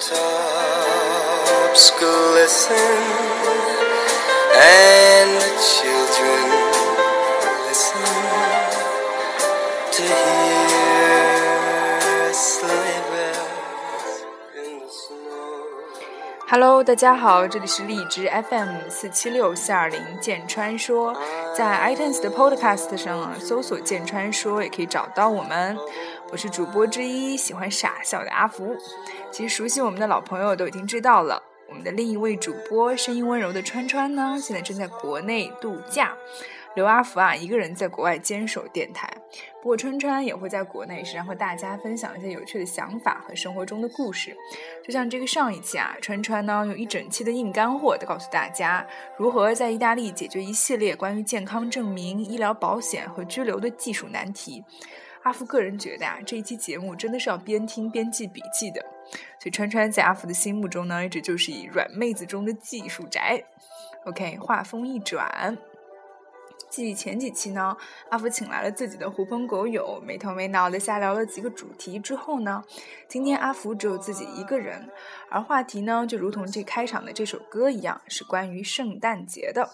treetops glisten and the children listen to hear sleigh bells in the snow. Hello，大家好，这里是荔枝 FM 四七六四二零剑川说，在 iTunes 的 Podcast 上啊搜索“剑川说”也可以找到我们。我是主播之一，喜欢傻笑的阿福。其实熟悉我们的老朋友都已经知道了，我们的另一位主播声音温柔的川川呢，现在正在国内度假。刘阿福啊，一个人在国外坚守电台。不过川川也会在国内时常和大家分享一些有趣的想法和生活中的故事。就像这个上一期啊，川川呢用一整期的硬干货都告诉大家如何在意大利解决一系列关于健康证明、医疗保险和居留的技术难题。阿福个人觉得啊，这一期节目真的是要边听边记笔记的。所以川川在阿福的心目中呢，一直就是以软妹子中的技术宅。OK，话锋一转。继前几期呢，阿福请来了自己的狐朋狗友，没头没脑的瞎聊了几个主题之后呢，今天阿福只有自己一个人，而话题呢，就如同这开场的这首歌一样，是关于圣诞节的。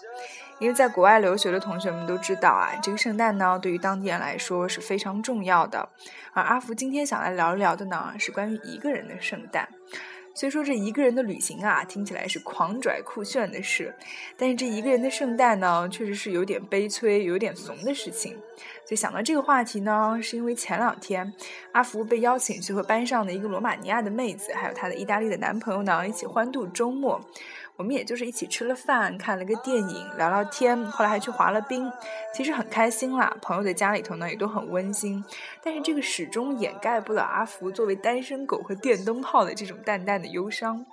因为在国外留学的同学们都知道啊，这个圣诞呢，对于当地人来说是非常重要的。而阿福今天想来聊一聊的呢，是关于一个人的圣诞。虽说这一个人的旅行啊，听起来是狂拽酷炫的事，但是这一个人的圣诞呢，确实是有点悲催、有点怂的事情。所以想到这个话题呢，是因为前两天阿福被邀请去和班上的一个罗马尼亚的妹子，还有她的意大利的男朋友呢，一起欢度周末。我们也就是一起吃了饭，看了个电影，聊聊天，后来还去滑了冰，其实很开心啦。朋友的家里头呢也都很温馨，但是这个始终掩盖不了阿福作为单身狗和电灯泡的这种淡淡的忧伤。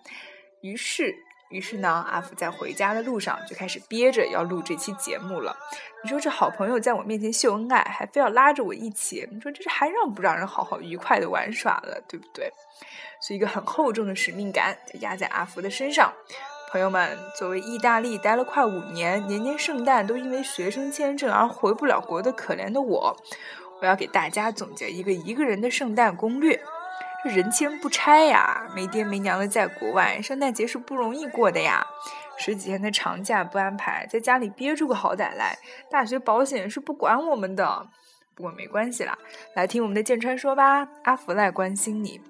于是，于是呢，阿福在回家的路上就开始憋着要录这期节目了。你说这好朋友在我面前秀恩爱，还非要拉着我一起，你说这是还让不让人好好愉快的玩耍了，对不对？所以一个很厚重的使命感就压在阿福的身上。朋友们，作为意大利待了快五年，年年圣诞都因为学生签证而回不了国的可怜的我，我要给大家总结一个一个人的圣诞攻略。这人情不拆呀，没爹没娘的在国外，圣诞节是不容易过的呀。十几天的长假不安排，在家里憋出个好歹来，大学保险是不管我们的。不过没关系啦，来听我们的剑川说吧，阿福来关心你。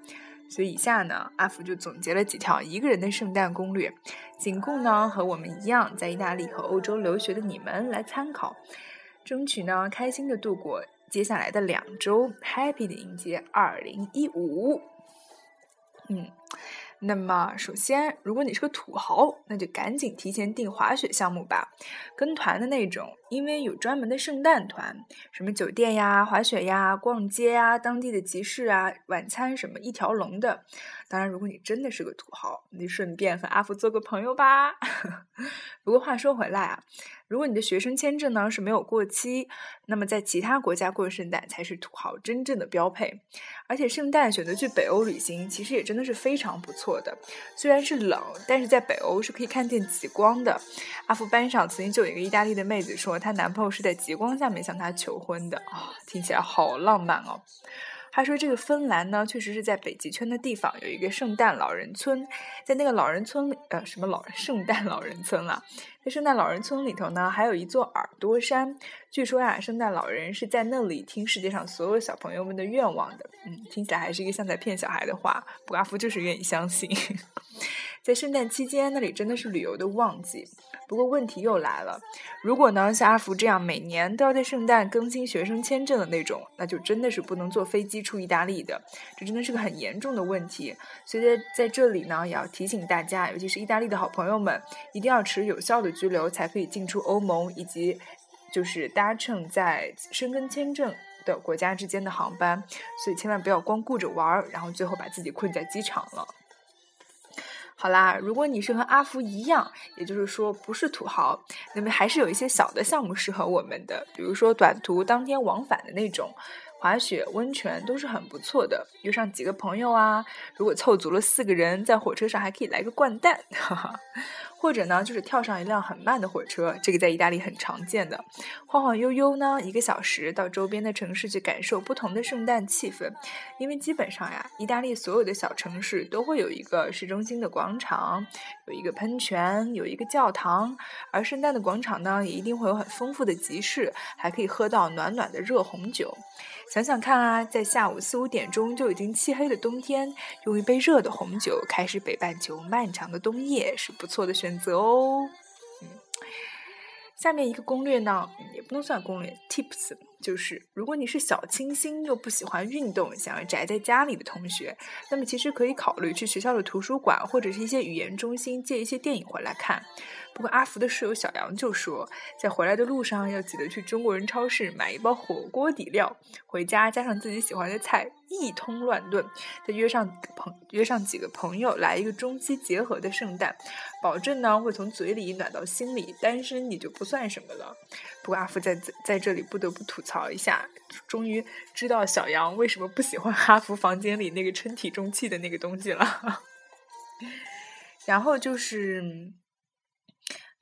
所以以下呢，阿福就总结了几条一个人的圣诞攻略，仅供呢和我们一样在意大利和欧洲留学的你们来参考，争取呢开心的度过接下来的两周，happy 的迎接二零一五。嗯。那么，首先，如果你是个土豪，那就赶紧提前订滑雪项目吧，跟团的那种，因为有专门的圣诞团，什么酒店呀、滑雪呀、逛街呀、当地的集市啊、晚餐什么一条龙的。当然，如果你真的是个土豪，你顺便和阿福做个朋友吧。不过话说回来啊，如果你的学生签证呢是没有过期，那么在其他国家过圣诞才是土豪真正的标配。而且圣诞选择去北欧旅行，其实也真的是非常不错的。虽然是冷，但是在北欧是可以看见极光的。阿福班上曾经就有一个意大利的妹子说，她男朋友是在极光下面向她求婚的啊，听起来好浪漫哦。他说：“这个芬兰呢，确实是在北极圈的地方有一个圣诞老人村，在那个老人村里，呃，什么老圣诞老人村了？在圣诞老人村里头呢，还有一座耳朵山。据说呀，圣诞老人是在那里听世界上所有小朋友们的愿望的。嗯，听起来还是一个像在骗小孩的话，布拉夫就是愿意相信。在圣诞期间，那里真的是旅游的旺季。不过问题又来了，如果呢像阿福这样每年都要在圣诞更新学生签证的那种，那就真的是不能坐飞机出意大利的，这真的是个很严重的问题。所以在在这里呢，也要提醒大家，尤其是意大利的好朋友们，一定要持有效的居留，才可以进出欧盟，以及就是搭乘在申根签证的国家之间的航班。所以千万不要光顾着玩儿，然后最后把自己困在机场了。好啦，如果你是和阿福一样，也就是说不是土豪，那么还是有一些小的项目适合我们的，比如说短途当天往返的那种，滑雪、温泉都是很不错的。约上几个朋友啊，如果凑足了四个人，在火车上还可以来个掼蛋，哈哈。或者呢，就是跳上一辆很慢的火车，这个在意大利很常见的，晃晃悠悠呢，一个小时到周边的城市去感受不同的圣诞气氛。因为基本上呀，意大利所有的小城市都会有一个市中心的广场，有一个喷泉，有一个教堂，而圣诞的广场呢，也一定会有很丰富的集市，还可以喝到暖暖的热红酒。想想看啊，在下午四五点钟就已经漆黑的冬天，用一杯热的红酒开始北半球漫长的冬夜是不错的选择哦。嗯，下面一个攻略呢，也不能算攻略，tips。就是，如果你是小清新又不喜欢运动，想要宅在家里的同学，那么其实可以考虑去学校的图书馆或者是一些语言中心借一些电影回来看。不过阿福的室友小杨就说，在回来的路上要记得去中国人超市买一包火锅底料，回家加上自己喜欢的菜，一通乱炖，再约上朋约上几个朋友来一个中西结合的圣诞，保证呢会从嘴里暖到心里，单身你就不算什么了。不过阿福在在这里不得不吐槽。一下，终于知道小杨为什么不喜欢哈弗房间里那个称体重器的那个东西了。然后就是，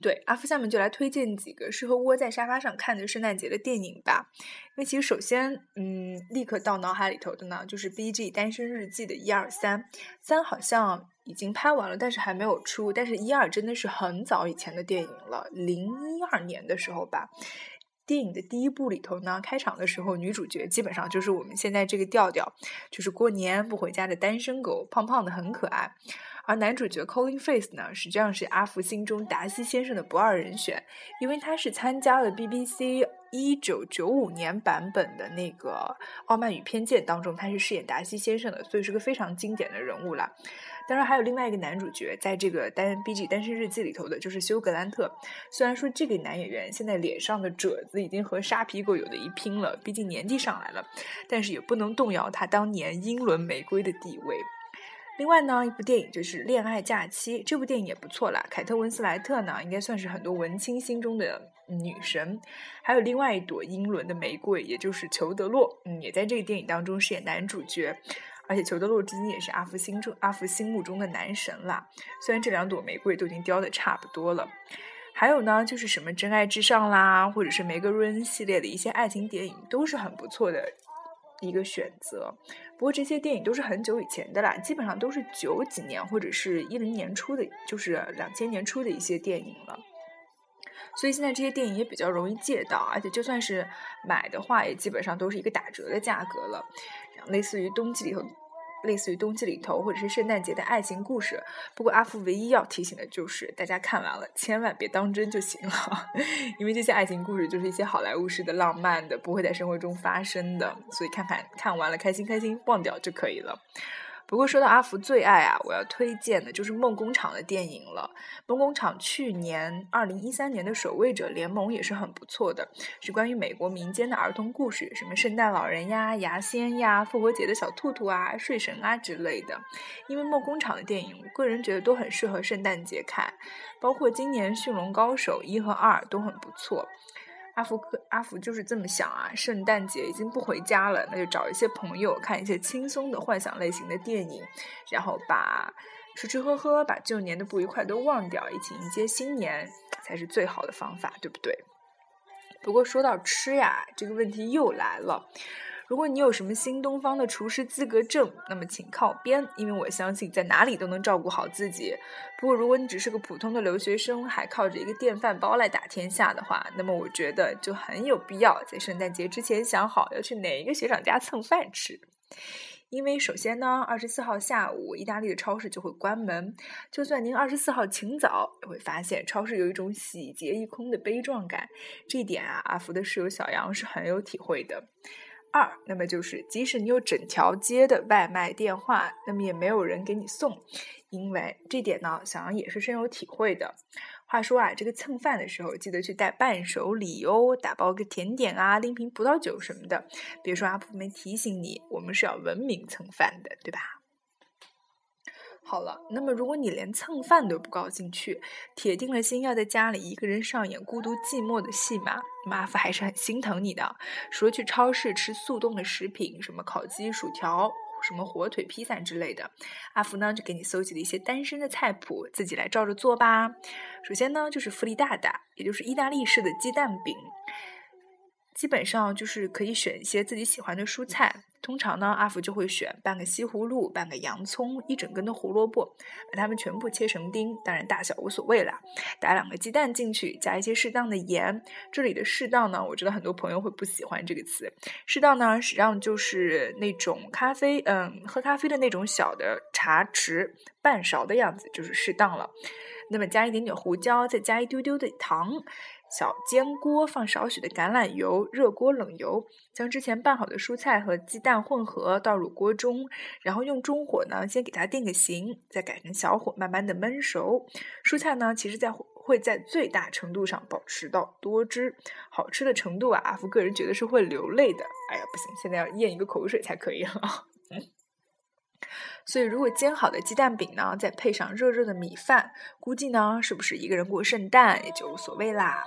对阿福，下面就来推荐几个适合窝在沙发上看的圣诞节的电影吧。因为其实首先，嗯，立刻到脑海里头的呢，就是《B.G. 单身日记》的一二三。三好像已经拍完了，但是还没有出。但是一二真的是很早以前的电影了，零一二年的时候吧。电影的第一部里头呢，开场的时候，女主角基本上就是我们现在这个调调，就是过年不回家的单身狗，胖胖的很可爱。而男主角 Colin Face 呢，实际上是阿福心中达西先生的不二人选，因为他是参加了 BBC 一九九五年版本的那个《傲慢与偏见》当中，他是饰演达西先生的，所以是个非常经典的人物了。当然，还有另外一个男主角，在这个单 BG 单身日记里头的，就是休格兰特。虽然说这个男演员现在脸上的褶子已经和沙皮狗有的一拼了，毕竟年纪上来了，但是也不能动摇他当年英伦玫瑰的地位。另外呢，一部电影就是《恋爱假期》，这部电影也不错啦。凯特温斯莱特呢，应该算是很多文青心中的女神。还有另外一朵英伦的玫瑰，也就是裘德洛，嗯，也在这个电影当中饰演男主角。而且裘德洛至今也是阿福心中阿福心目中的男神啦。虽然这两朵玫瑰都已经凋的差不多了，还有呢，就是什么真爱至上啦，或者是梅格瑞恩系列的一些爱情电影，都是很不错的一个选择。不过这些电影都是很久以前的啦，基本上都是九几年或者是一零年初的，就是两千年初的一些电影了。所以现在这些电影也比较容易借到，而且就算是买的话，也基本上都是一个打折的价格了。类似于冬季里头。类似于冬季里头或者是圣诞节的爱情故事，不过阿福唯一要提醒的就是，大家看完了千万别当真就行了，因为这些爱情故事就是一些好莱坞式的浪漫的，不会在生活中发生的，所以看看看完了开心开心，忘掉就可以了。不过说到阿福最爱啊，我要推荐的就是梦工厂的电影了。梦工厂去年二零一三年的《守卫者联盟》也是很不错的，是关于美国民间的儿童故事，什么圣诞老人呀、牙仙呀、复活节的小兔兔啊、睡神啊之类的。因为梦工厂的电影，我个人觉得都很适合圣诞节看，包括今年《驯龙高手》一和二都很不错。阿福克阿福就是这么想啊，圣诞节已经不回家了，那就找一些朋友看一些轻松的幻想类型的电影，然后把吃吃喝喝，把旧年的不愉快都忘掉，一起迎接新年，才是最好的方法，对不对？不过说到吃呀，这个问题又来了。如果你有什么新东方的厨师资格证，那么请靠边，因为我相信在哪里都能照顾好自己。不过，如果你只是个普通的留学生，还靠着一个电饭煲来打天下的话，那么我觉得就很有必要在圣诞节之前想好要去哪一个学长家蹭饭吃。因为首先呢，二十四号下午意大利的超市就会关门，就算您二十四号请早，也会发现超市有一种喜结一空的悲壮感。这一点啊，阿福的室友小杨是很有体会的。二，那么就是即使你有整条街的外卖电话，那么也没有人给你送，因为这点呢，小杨也是深有体会的。话说啊，这个蹭饭的时候，记得去带伴手礼哦，打包个甜点啊，拎瓶葡萄酒什么的。别说阿普没提醒你，我们是要文明蹭饭的，对吧？好了，那么如果你连蹭饭都不高兴去，铁定了心要在家里一个人上演孤独寂寞的戏码，阿福还是很心疼你的。除了去超市吃速冻的食品，什么烤鸡、薯条、什么火腿、披萨之类的，阿福呢就给你搜集了一些单身的菜谱，自己来照着做吧。首先呢就是弗利大大，也就是意大利式的鸡蛋饼。基本上就是可以选一些自己喜欢的蔬菜，通常呢，阿福就会选半个西葫芦、半个洋葱、一整根的胡萝卜，把它们全部切成丁，当然大小无所谓啦。打两个鸡蛋进去，加一些适当的盐。这里的适当呢，我知道很多朋友会不喜欢这个词。适当呢，实际上就是那种咖啡，嗯，喝咖啡的那种小的茶匙半勺的样子，就是适当了。那么加一点点胡椒，再加一丢丢的糖。小煎锅放少许的橄榄油，热锅冷油，将之前拌好的蔬菜和鸡蛋混合倒入锅中，然后用中火呢先给它定个型，再改成小火慢慢的焖熟。蔬菜呢其实在会在最大程度上保持到多汁，好吃的程度啊，阿福个人觉得是会流泪的。哎呀，不行，现在要咽一个口水才可以了。所以，如果煎好的鸡蛋饼呢，再配上热热的米饭，估计呢是不是一个人过圣诞也就无所谓啦。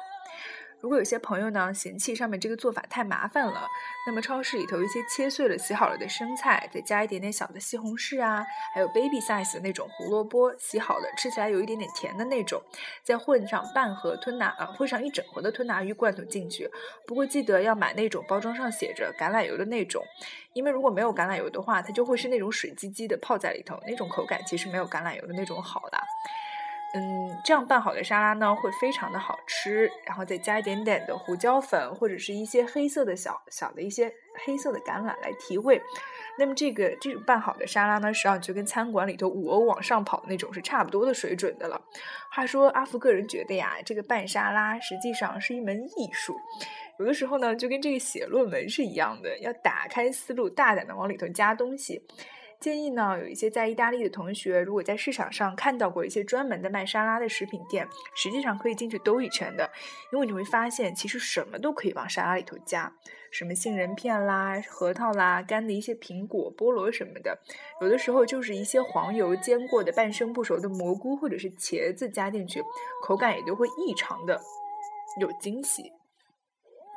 如果有些朋友呢嫌弃上面这个做法太麻烦了，那么超市里头一些切碎了、洗好了的生菜，再加一点点小的西红柿啊，还有 baby size 的那种胡萝卜，洗好了，吃起来有一点点甜的那种，再混上半盒吞拿啊，混上一整盒的吞拿鱼罐头进去。不过记得要买那种包装上写着橄榄油的那种，因为如果没有橄榄油的话，它就会是那种水唧唧的泡在里头，那种口感其实没有橄榄油的那种好的。嗯，这样拌好的沙拉呢，会非常的好吃。然后再加一点点的胡椒粉，或者是一些黑色的小小的一些黑色的橄榄来提味。那么这个这种拌好的沙拉呢，实际上就跟餐馆里头五欧往上跑的那种是差不多的水准的了。话说阿福个人觉得呀，这个拌沙拉实际上是一门艺术。有的时候呢，就跟这个写论文是一样的，要打开思路，大胆的往里头加东西。建议呢，有一些在意大利的同学，如果在市场上看到过一些专门的卖沙拉的食品店，实际上可以进去兜一圈的，因为你会发现，其实什么都可以往沙拉里头加，什么杏仁片啦、核桃啦、干的一些苹果、菠萝什么的，有的时候就是一些黄油煎过的半生不熟的蘑菇或者是茄子加进去，口感也都会异常的有惊喜。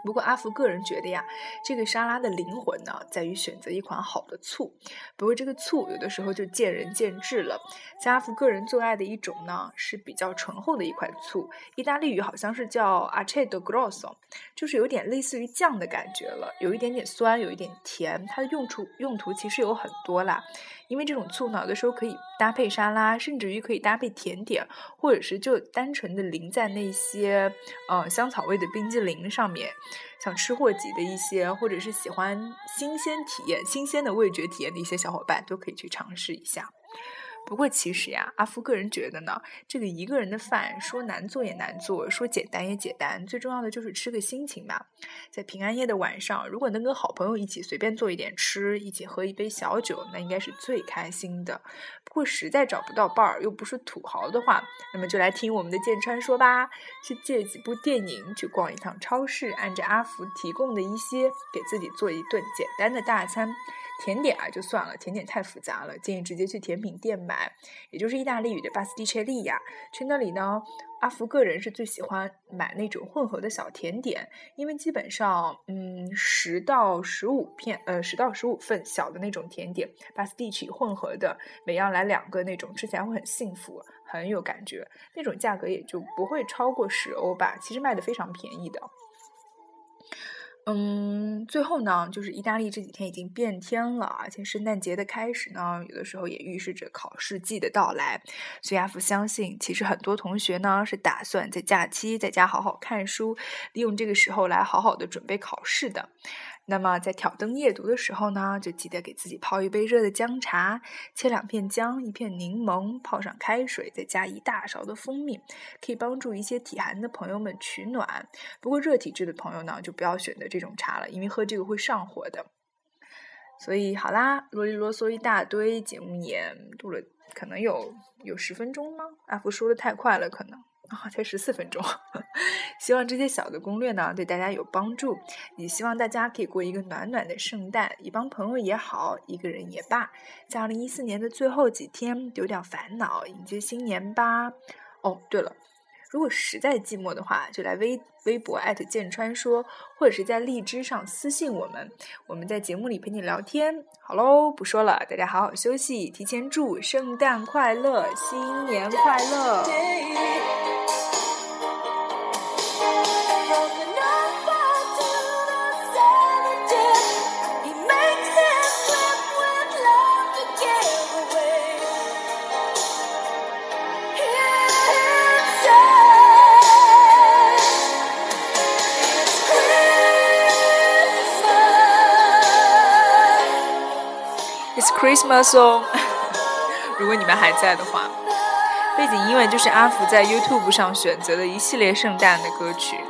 不过阿福个人觉得呀，这个沙拉的灵魂呢，在于选择一款好的醋。不过这个醋有的时候就见仁见智了。像阿福个人最爱的一种呢，是比较醇厚的一款醋，意大利语好像是叫 Aceto Grosso，就是有点类似于酱的感觉了，有一点点酸，有一点甜。它的用处用途其实有很多啦。因为这种醋呢，有的时候可以搭配沙拉，甚至于可以搭配甜点，或者是就单纯的淋在那些呃香草味的冰激凌上面。像吃货级的一些，或者是喜欢新鲜体验、新鲜的味觉体验的一些小伙伴，都可以去尝试一下。不过其实呀，阿福个人觉得呢，这个一个人的饭说难做也难做，说简单也简单，最重要的就是吃个心情嘛。在平安夜的晚上，如果能跟好朋友一起随便做一点吃，一起喝一杯小酒，那应该是最开心的。不过实在找不到伴儿，又不是土豪的话，那么就来听我们的剑川说吧，去借几部电影，去逛一趟超市，按照阿福提供的一些，给自己做一顿简单的大餐。甜点啊，就算了，甜点太复杂了，建议直接去甜品店买，也就是意大利语的巴斯蒂切利亚。去那里呢，阿福个人是最喜欢买那种混合的小甜点，因为基本上，嗯，十到十五片，呃，十到十五份小的那种甜点，巴斯蒂奇混合的，每样来两个那种，吃起来会很幸福，很有感觉。那种价格也就不会超过十欧吧，其实卖的非常便宜的。嗯，最后呢，就是意大利这几天已经变天了，而且圣诞节的开始呢，有的时候也预示着考试季的到来。所以阿福相信，其实很多同学呢是打算在假期在家好好看书，利用这个时候来好好的准备考试的。那么在挑灯夜读的时候呢，就记得给自己泡一杯热的姜茶，切两片姜，一片柠檬，泡上开水，再加一大勺的蜂蜜，可以帮助一些体寒的朋友们取暖。不过热体质的朋友呢，就不要选择这种茶了，因为喝这个会上火的。所以好啦，啰里啰嗦一大堆，节目也录了，可能有有十分钟吗？阿福说的太快了，可能。啊，才十四分钟。希望这些小的攻略呢，对大家有帮助。也希望大家可以过一个暖暖的圣诞，一帮朋友也好，一个人也罢，在二零一四年的最后几天丢掉烦恼，迎接新年吧。哦，对了。如果实在寂寞的话，就来微微博艾特剑川说，或者是在荔枝上私信我们，我们在节目里陪你聊天。好喽，不说了，大家好好休息，提前祝圣诞快乐，新年快乐。It's Christmas song，如果你们还在的话，背景音乐就是阿福在 YouTube 上选择的一系列圣诞的歌曲。